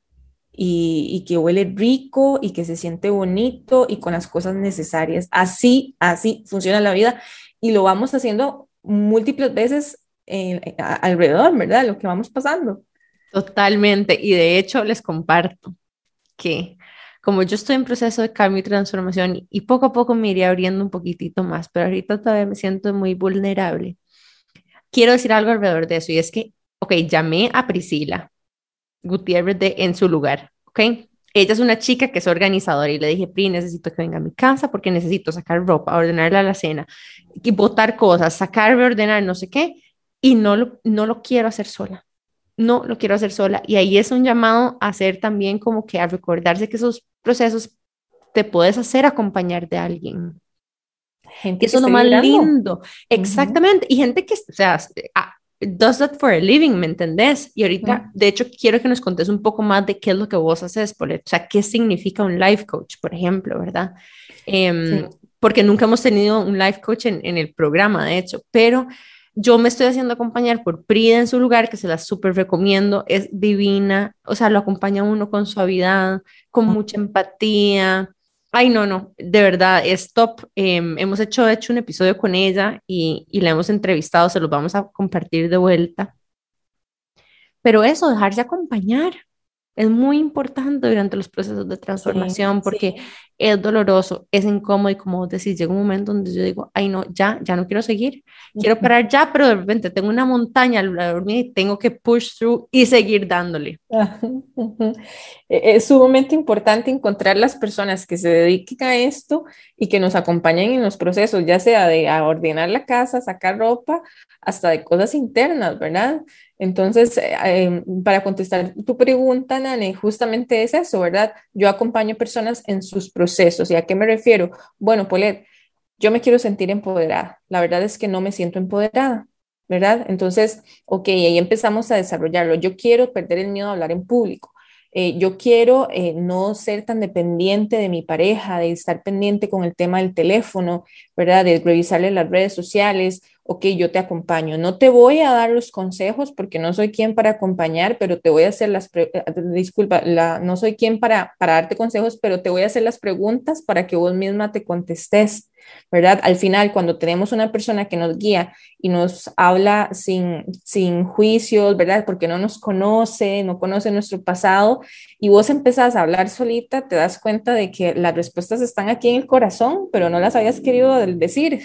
y, que huele rico y que se siente bonito y con las cosas necesarias. Así, así funciona la vida y lo vamos haciendo múltiples veces alrededor, ¿verdad? Lo que vamos pasando. Totalmente. Y de hecho les comparto que como yo estoy en proceso de cambio y transformación y poco a poco me iré abriendo un poquitito más, pero ahorita todavía me siento muy vulnerable. Quiero decir algo alrededor de eso y es que, ok, llamé a Priscila Gutiérrez de En su lugar, ok. Ella es una chica que es organizadora y le dije, Pri, necesito que venga a mi casa porque necesito sacar ropa, ordenarla a la cena, botar cosas, sacarme, ordenar, no sé qué, y no lo, no lo quiero hacer sola no lo quiero hacer sola. Y ahí es un llamado a hacer también como que a recordarse que esos procesos te puedes hacer acompañar de alguien. Gente eso es lo más lindo. Exactamente. Y gente que, o sea, ah, does that for a living, ¿me entendés? Y ahorita, de hecho, quiero que nos contes un poco más de qué es lo que vos haces, o sea, qué significa un life coach, por ejemplo, ¿verdad? Em, porque nunca hemos tenido un life coach en, en el programa, de hecho, pero yo me estoy haciendo acompañar por Prida en su lugar, que se la súper recomiendo, es divina, o sea, lo acompaña uno con suavidad, con mucha empatía. Ay, no, no, de verdad, es top. Em, hemos hecho, hecho un episodio con ella y, y la hemos entrevistado, se los vamos a compartir de vuelta. Pero eso, dejarse acompañar, es muy importante durante los procesos de transformación porque es doloroso, es incómodo y como vos decís, llega un momento donde yo digo, ay no, ya, ya no quiero seguir, quiero parar ya, pero de repente tengo una montaña al dormir y tengo que push through y seguir dándole. E-, es sumamente importante encontrar las personas que se dediquen a esto y que nos acompañen en los procesos, ya sea de ordenar la casa, sacar ropa, hasta de cosas internas, ¿verdad? Entonces, eh, em, para contestar tu pregunta, Nane, justamente es eso, ¿verdad? Yo acompaño personas en sus procesos. ¿Y a qué me refiero? Bueno, Polet, yo me quiero sentir empoderada. La verdad es que no me siento empoderada, ¿verdad? Entonces, ok, ahí empezamos a desarrollarlo. Yo quiero perder el miedo a hablar en público. Eh, yo quiero eh, no ser tan dependiente de mi pareja, de estar pendiente con el tema del teléfono, ¿verdad? De revisarle las redes sociales, ok, yo te acompaño. No te voy a dar los consejos porque no soy quien para acompañar, pero te voy a hacer las, eh, disculpa, la, no soy quien para, para darte consejos, pero te voy a hacer las preguntas para que vos misma te contestes, ¿verdad? Al final, cuando tenemos una persona que nos guía y nos habla sin, sin juicios, ¿verdad? Porque no nos conoce, no conoce nuestro pasado, y vos empezás a hablar solita, te das cuenta de que las respuestas están aquí en el corazón, pero no las habías querido decir.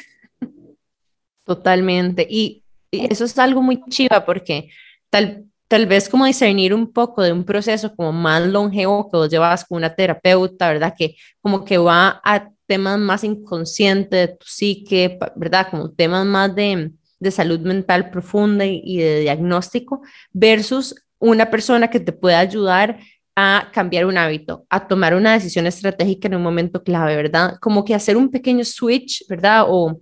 Totalmente. Y, eso es algo muy chiva porque tal, tal vez como discernir un poco de un proceso como más longevo que vos llevas con una terapeuta, ¿verdad? Que como que va a temas más inconscientes de tu psique, ¿verdad? Como temas más de, de salud mental profunda y, y de diagnóstico versus una persona que te puede ayudar a cambiar un hábito, a tomar una decisión estratégica en un momento clave, ¿verdad? Como que hacer un pequeño switch, ¿verdad? O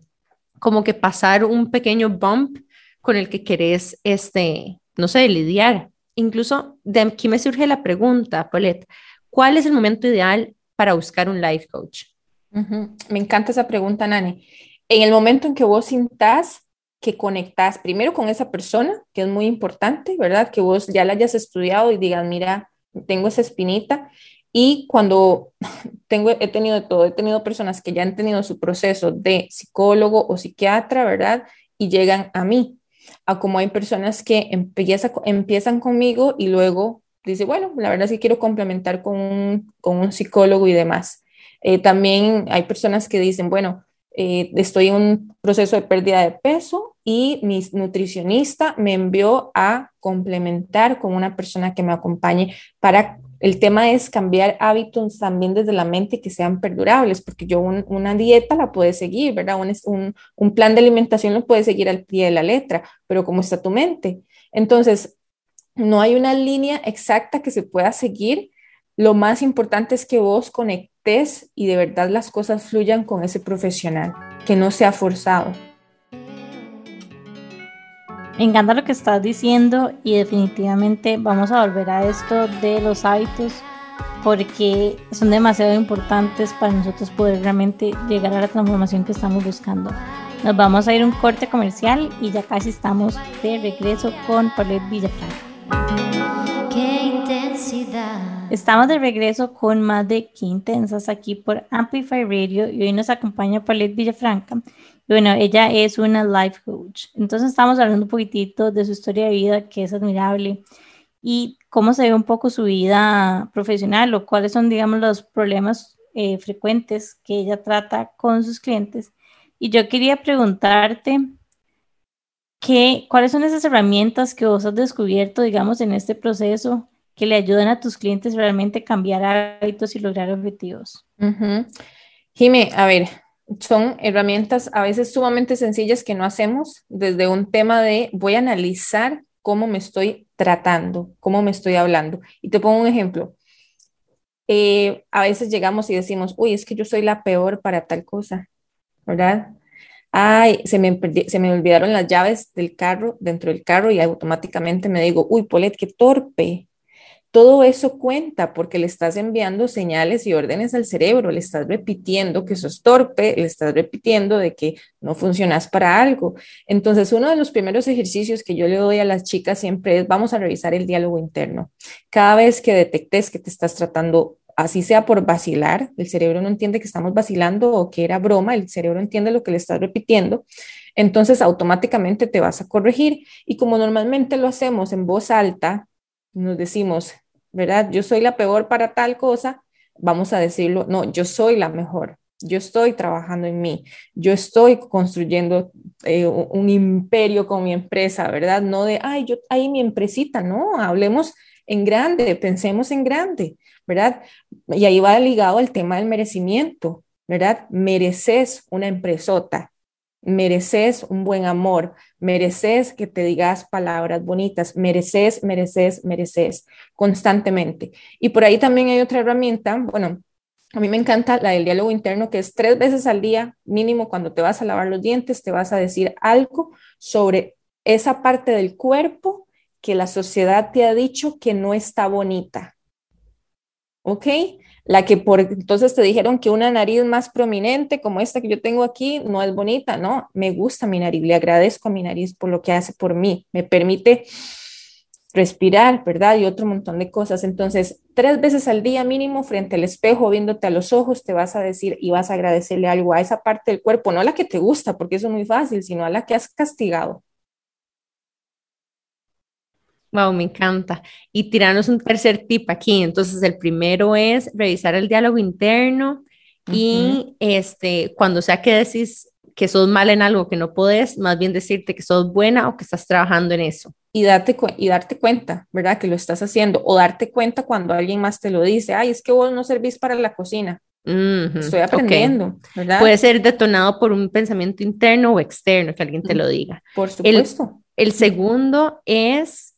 como que pasar un pequeño bump con el que querés, este, no sé, lidiar. Incluso de aquí me surge la pregunta, Paulette, ¿cuál es el momento ideal para buscar un life coach? Me encanta esa pregunta, Nani. En el momento en que vos sintás que conectás primero con esa persona, que es muy importante, ¿verdad? Que vos ya la hayas estudiado y digas, mira, tengo esa espinita, y cuando tengo, he tenido todo, he tenido personas que ya han tenido su proceso de psicólogo o psiquiatra, ¿verdad? Y llegan a mí, a como hay personas que empieza, empiezan conmigo y luego dice, bueno, la verdad sí quiero complementar con un psicólogo y demás. Eh, también hay personas que dicen, bueno, eh, estoy en un proceso de pérdida de peso y mi nutricionista me envió a complementar con una persona que me acompañe para el tema es cambiar hábitos también desde la mente que sean perdurables, porque yo una dieta la puedes seguir, ¿verdad? Un, un, plan de alimentación lo puedes seguir al pie de la letra, pero ¿cómo está tu mente? Entonces, no hay una línea exacta que se pueda seguir, lo más importante es que vos conectes y de verdad las cosas fluyan con ese profesional, que no sea forzado. Me encanta lo que estás diciendo y definitivamente vamos a volver a esto de los hábitos porque son demasiado importantes para nosotros poder realmente llegar a la transformación que estamos buscando. Nos vamos a ir a un corte comercial y ya casi estamos de regreso con Paulette Villafranca. ¡Qué intensidad! Estamos de regreso con más de Qué Intensas aquí por Amplify Radio y hoy nos acompaña Paulette Villafranca bueno, ella es una life coach. Entonces estamos hablando un poquitito de su historia de vida, que es admirable, y cómo se ve un poco su vida profesional o cuáles son, digamos, los problemas eh, frecuentes que ella trata con sus clientes. Y yo quería preguntarte, ¿qué, ¿cuáles son esas herramientas que vos has descubierto, digamos, en este proceso que le ayudan a tus clientes realmente cambiar hábitos y lograr objetivos? Uh Jime, a ver, son herramientas a veces sumamente sencillas que no hacemos desde un tema de voy a analizar cómo me estoy tratando, cómo me estoy hablando. Y te pongo un ejemplo. Eh, a veces llegamos y decimos, uy, es que yo soy la peor para tal cosa, ¿verdad? Ay, se me, se me olvidaron las llaves del carro dentro del carro y automáticamente me digo, uy, Polet, qué torpe, todo eso cuenta porque le estás enviando señales y órdenes al cerebro, le estás repitiendo que sos torpe, le estás repitiendo de que no funcionas para algo. Entonces, uno de los primeros ejercicios que yo le doy a las chicas siempre es, vamos a revisar el diálogo interno. Cada vez que detectes que te estás tratando así sea por vacilar, el cerebro no entiende que estamos vacilando o que era broma, el cerebro entiende lo que le estás repitiendo, entonces automáticamente te vas a corregir y como normalmente lo hacemos en voz alta, nos decimos, ¿verdad? Yo soy la peor para tal cosa, vamos a decirlo, no, yo soy la mejor. Yo estoy trabajando en mí, yo estoy construyendo eh, un imperio con mi empresa, ¿verdad? No de, ay, yo, ahí mi empresita, no, hablemos en grande, pensemos en grande, ¿verdad? Y ahí va ligado el tema del merecimiento, ¿verdad? Mereces una empresota, mereces un buen amor, mereces que te digas palabras bonitas, mereces, mereces, mereces constantemente. Y por ahí también hay otra herramienta, bueno, a mí me encanta la del diálogo interno, que es tres veces al día, mínimo cuando te vas a lavar los dientes, te vas a decir algo sobre esa parte del cuerpo que la sociedad te ha dicho que no está bonita. ¿Ok? la que por entonces te dijeron que una nariz más prominente como esta que yo tengo aquí no es bonita, no, me gusta mi nariz, le agradezco a mi nariz por lo que hace por mí, me permite respirar, ¿verdad? Y otro montón de cosas. Entonces, tres veces al día mínimo frente al espejo, viéndote a los ojos, te vas a decir y vas a agradecerle algo a esa parte del cuerpo, no a la que te gusta, porque eso es muy fácil, sino a la que has castigado. Wow, me encanta. Y tirarnos un tercer tip aquí. Entonces, el primero es revisar el diálogo interno y este, cuando sea que decís que sos mal en algo que no podés, más bien decirte que sos buena o que estás trabajando en eso. Y, date y darte cuenta, ¿verdad? Que lo estás haciendo. O darte cuenta cuando alguien más te lo dice, ay, es que vos no servís para la cocina. Estoy aprendiendo, ¿verdad? Puede ser detonado por un pensamiento interno o externo, que alguien te lo diga. Por supuesto. el segundo es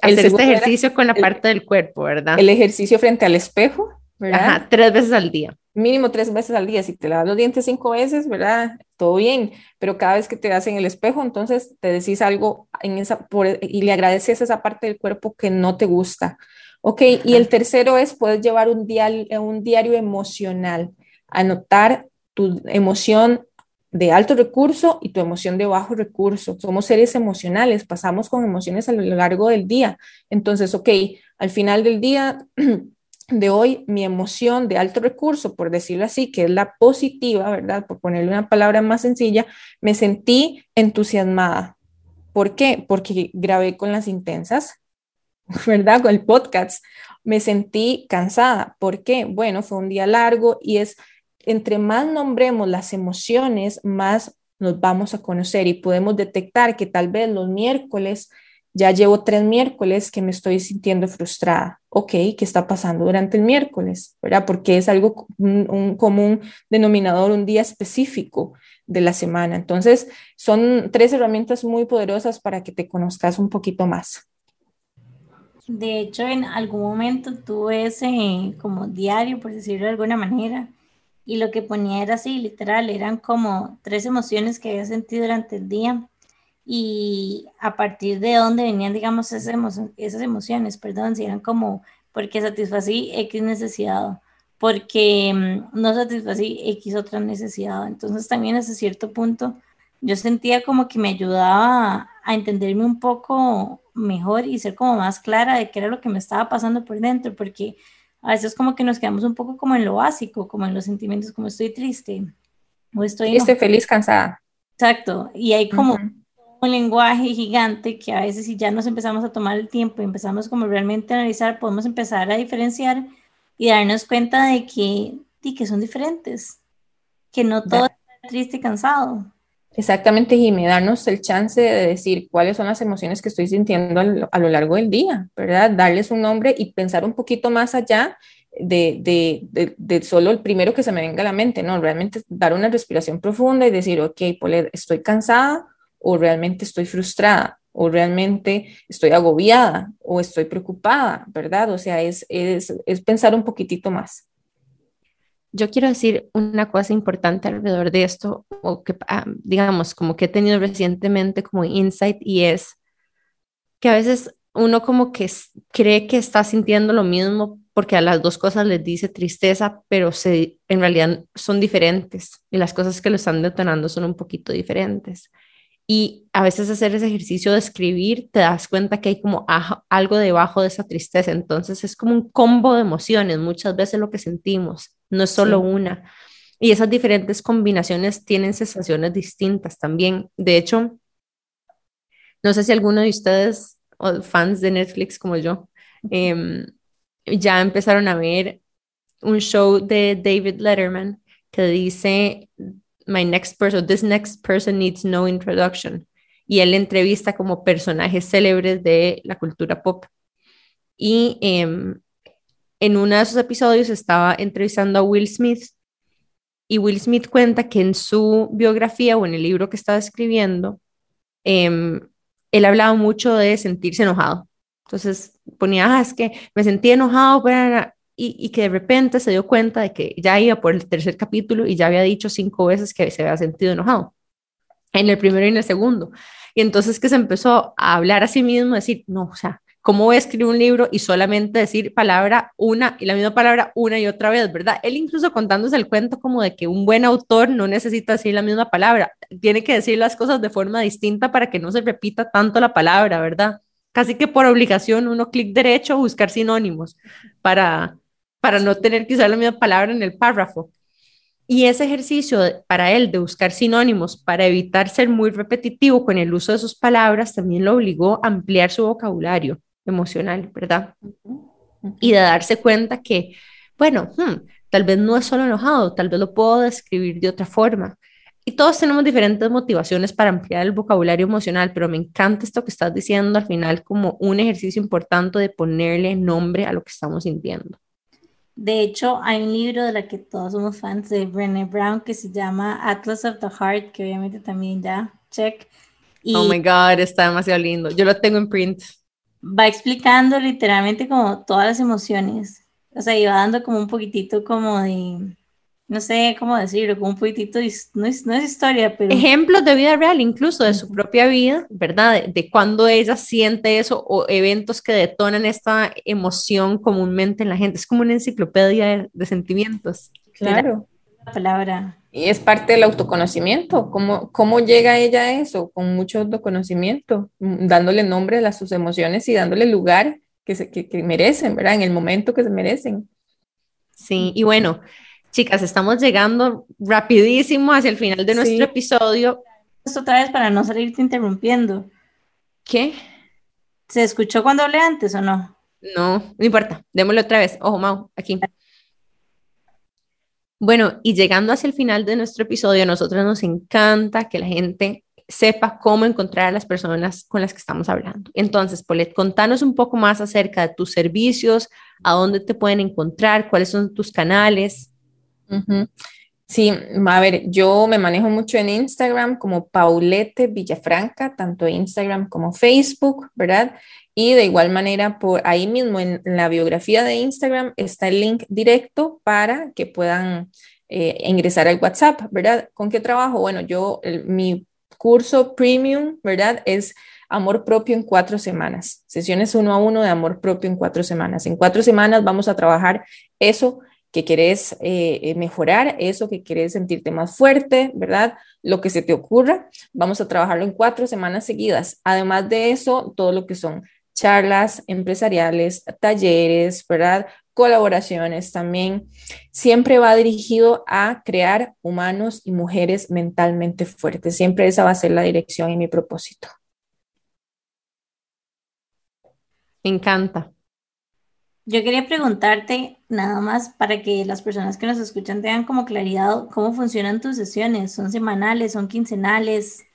hacer este ejercicio con la parte del cuerpo, ¿verdad? El ejercicio frente al espejo, ¿verdad? Ajá, tres veces al día. Mínimo tres veces al día. Si te lavas los dientes cinco veces, ¿verdad? Todo bien. Pero cada vez que te das en el espejo, entonces te decís algo en esa, y le agradeces esa parte del cuerpo que no te gusta. Ok, y el tercero es, puedes llevar un diario, un diario emocional, anotar tu emoción de alto recurso y tu emoción de bajo recurso. Somos seres emocionales, pasamos con emociones a lo largo del día. Entonces, ok, al final del día de hoy, mi emoción de alto recurso, por decirlo así, que es la positiva, ¿verdad? Por ponerle una palabra más sencilla, me sentí entusiasmada. ¿Por qué? Porque grabé con las intensas, ¿verdad? Con el podcast. Me sentí cansada. ¿Por qué? Bueno, fue un día largo y es entre más nombremos las emociones, más nos vamos a conocer y podemos detectar que tal vez los miércoles ya llevo tres miércoles que me estoy sintiendo frustrada. Ok, ¿qué está pasando durante el miércoles? ¿Verdad? Porque es algo, un, común denominador, un día específico de la semana. Entonces, son tres herramientas muy poderosas para que te conozcas un poquito más. De hecho, en algún momento tuve ese como diario, por decirlo de alguna manera, y lo que ponía era así, literal, eran como tres emociones que había sentido durante el día y a partir de dónde venían, digamos, esas, esas emociones, perdón, si eran como porque satisfací X necesidad, porque mm, no satisfací X otra necesidad. Entonces también hasta cierto punto yo sentía como que me ayudaba a entenderme un poco mejor y ser como más clara de qué era lo que me estaba pasando por dentro, porque a veces como que nos quedamos un poco como en lo básico, como en los sentimientos, como estoy triste o estoy... Estoy feliz, cansada. Exacto, y hay como un lenguaje gigante que a veces si ya nos empezamos a tomar el tiempo y empezamos como realmente a analizar, podemos empezar a diferenciar y darnos cuenta de que, de que son diferentes, que no todo es triste y cansado. Exactamente, Jimmy, darnos el chance de decir cuáles son las emociones que estoy sintiendo a lo largo del día, ¿verdad? Darles un nombre y pensar un poquito más allá de, de, de, solo el primero que se me venga a la mente, ¿no? Realmente dar una respiración profunda y decir, ok, estoy cansada o realmente estoy frustrada o realmente estoy agobiada o estoy preocupada, ¿verdad? O sea, es, es, es pensar un poquitito más yo quiero decir una cosa importante alrededor de esto, o que, ah, digamos, como que he tenido recientemente como insight, y es que a veces uno como que cree que está sintiendo lo mismo porque a las dos cosas les dice tristeza, pero se, en realidad son diferentes y las cosas que lo están detonando son un poquito diferentes. Y a veces hacer ese ejercicio de escribir, te das cuenta que hay como algo debajo de esa tristeza. Entonces es como un combo de emociones, muchas veces lo que sentimos, no es solo una. Y esas diferentes combinaciones tienen sensaciones distintas también. De hecho, no sé si alguno de ustedes, o fans de Netflix como yo, em, ya empezaron a ver un show de David Letterman que dice my next person, this next person needs no introduction. Y él entrevista como personajes célebres de la cultura pop. Y em, en uno de esos episodios estaba entrevistando a Will Smith y Will Smith cuenta que en su biografía o en el libro que estaba escribiendo, em, él hablaba mucho de sentirse enojado. Entonces ponía, ah, es que me sentí enojado, pero y, que de repente se dio cuenta de que ya iba por el tercer capítulo y ya había dicho cinco veces que se había sentido enojado, en el primero y en el segundo. Y entonces que se empezó a hablar a sí mismo, decir, no, o sea, ¿cómo a escribir un libro y solamente decir palabra una y la misma palabra una y otra vez, verdad? Él incluso contándose el cuento como de que un buen autor no necesita decir la misma palabra, tiene que decir las cosas de forma distinta para que no se repita tanto la palabra, ¿verdad? Casi que por obligación uno clic derecho, buscar sinónimos para, para no tener que usar la misma palabra en el párrafo. Y ese ejercicio para él de buscar sinónimos para evitar ser muy repetitivo con el uso de sus palabras también lo obligó a ampliar su vocabulario emocional, ¿verdad? Y de darse cuenta que, bueno, hmm, tal vez no es solo enojado, tal vez lo puedo describir de otra forma. Y todos tenemos diferentes motivaciones para ampliar el vocabulario emocional, pero me encanta esto que estás diciendo al final como un ejercicio importante de ponerle nombre a lo que estamos sintiendo. De hecho, hay un libro de la que todos somos fans de Brené Brown que se llama Atlas of the Heart, que obviamente también ya check. oh my God, está demasiado lindo. Yo lo tengo en print. Va explicando literalmente como todas las emociones. O sea, iba dando como un poquitito como de no sé cómo decirlo, como un poquitito, no es, no es historia, pero... Ejemplos de vida real, incluso de su propia vida, ¿verdad? De, cuando ella siente eso o eventos que detonan esta emoción comúnmente en la gente. Es como una enciclopedia de, sentimientos. Claro. La palabra. Y es parte del autoconocimiento. ¿Cómo, ¿Cómo llega ella a eso? Con mucho autoconocimiento, dándole nombre a sus emociones y dándole lugar que, se, que, que merecen, ¿verdad? En el momento que se merecen. Sí, y bueno, Chicas, estamos llegando rapidísimo hacia el final de nuestro episodio. Esto otra vez para no salirte interrumpiendo. ¿Qué? ¿Se escuchó cuando hablé antes o no? No, no importa. Démoslo otra vez. Ojo, Mau, aquí. Bueno, y llegando hacia el final de nuestro episodio, a nosotros nos encanta que la gente sepa cómo encontrar a las personas con las que estamos hablando. Entonces, Polet, contanos un poco más acerca de tus servicios, a dónde te pueden encontrar, cuáles son tus canales. Sí, a ver, yo me manejo mucho en Instagram como Paulette Villafranca, tanto Instagram como Facebook, ¿verdad? Y de igual manera, por ahí mismo en, la biografía de Instagram está el link directo para que puedan eh, ingresar al WhatsApp, ¿verdad? ¿Con qué trabajo? Bueno, yo, mi curso premium, ¿verdad? Es amor propio en cuatro semanas, sesiones uno a uno de amor propio en cuatro semanas. En cuatro semanas vamos a trabajar eso que querés eh, eh, mejorar, eso que querés sentirte más fuerte, ¿verdad? Lo que se te ocurra, vamos a trabajarlo en cuatro semanas seguidas. Además de eso, todo lo que son charlas empresariales, talleres, ¿verdad? Colaboraciones también. Siempre va dirigido a crear humanos y mujeres mentalmente fuertes. Siempre esa va a ser la dirección y mi propósito. Me encanta. Yo quería preguntarte nada más para que las personas que nos escuchan tengan como claridad cómo funcionan tus sesiones. ¿Son semanales? ¿Son quincenales?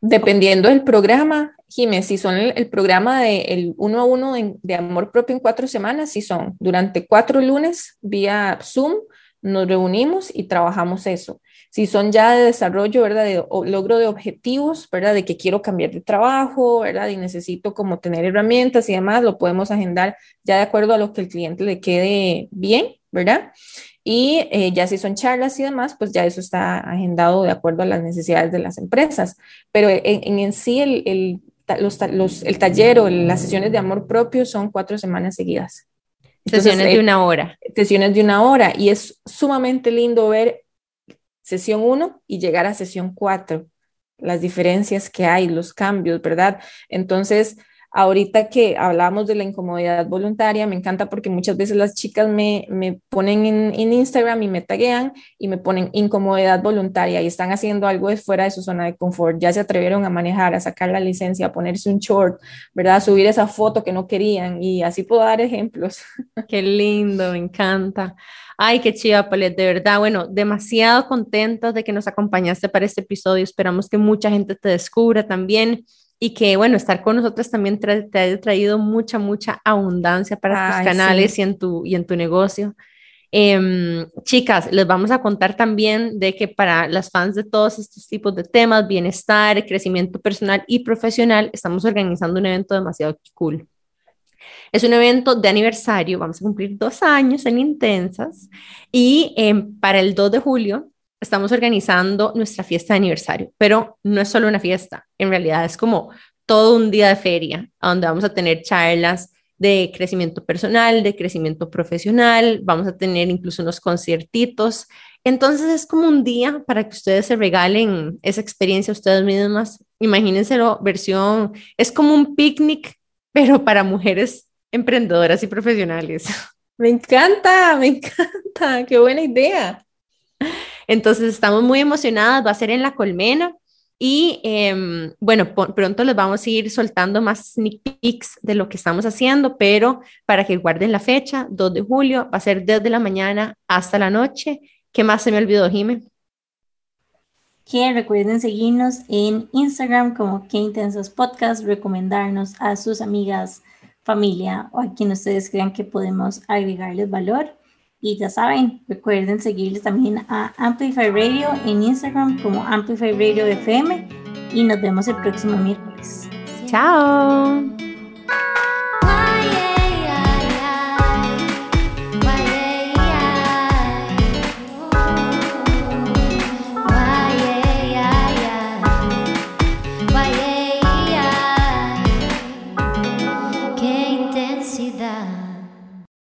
Dependiendo del programa, Jiménez, si son el, programa de el uno a uno de, amor propio en cuatro semanas, si son durante cuatro lunes vía Zoom, nos reunimos y trabajamos eso si son ya de desarrollo, ¿verdad? De logro de objetivos, ¿verdad? De que quiero cambiar de trabajo, ¿verdad? Y necesito como tener herramientas y demás, lo podemos agendar ya de acuerdo a lo que el cliente le quede bien, ¿verdad? Y eh, ya si son charlas y demás, pues ya eso está agendado de acuerdo a las necesidades de las empresas. Pero en, en, sí el, el, los, el taller o las sesiones de amor propio son cuatro semanas seguidas. sesiones de eh, una hora. Sesiones de una hora. Y es sumamente lindo ver sesión 1 y llegar a sesión 4, las diferencias que hay, los cambios, ¿verdad? Entonces, ahorita que hablamos de la incomodidad voluntaria, me encanta porque muchas veces las chicas me, me ponen en, Instagram y me taguean y me ponen incomodidad voluntaria y están haciendo algo de fuera de su zona de confort, ya se atrevieron a manejar, a sacar la licencia, a ponerse un short, ¿verdad? A subir esa foto que no querían y así puedo dar ejemplos. Qué lindo, me encanta. Ay, qué chiva, Palet, de verdad. Bueno, demasiado contentos de que nos acompañaste para este episodio. Esperamos que mucha gente te descubra también y que, bueno, estar con nosotros también te, haya traído mucha, mucha abundancia para tus canales y, en tu, y en tu negocio. Em, chicas, les vamos a contar también de que para las fans de todos estos tipos de temas, bienestar, crecimiento personal y profesional, estamos organizando un evento demasiado cool. Es un evento de aniversario, vamos a cumplir dos años en Intensas y em, para el 2 de julio estamos organizando nuestra fiesta de aniversario, pero no es solo una fiesta, en realidad es como todo un día de feria, donde vamos a tener charlas de crecimiento personal, de crecimiento profesional, vamos a tener incluso unos conciertitos. Entonces es como un día para que ustedes se regalen esa experiencia ustedes mismas. Imagínenselo, versión, es como un picnic pero para mujeres emprendedoras y profesionales. Me encanta, me encanta, qué buena idea. Entonces estamos muy emocionadas, va a ser en la colmena y em, bueno, pronto les vamos a ir soltando más sneak peeks de lo que estamos haciendo, pero para que guarden la fecha, 2 de julio, va a ser desde la mañana hasta la noche. ¿Qué más se me olvidó, Jimé? que recuerden seguirnos en Instagram como Que Intensos Podcast, recomendarnos a sus amigas, familia o a quien ustedes crean que podemos agregarles valor. Y ya saben, recuerden seguirles también a Amplify Radio en Instagram como Amplify Radio FM y nos vemos el próximo miércoles. Chao.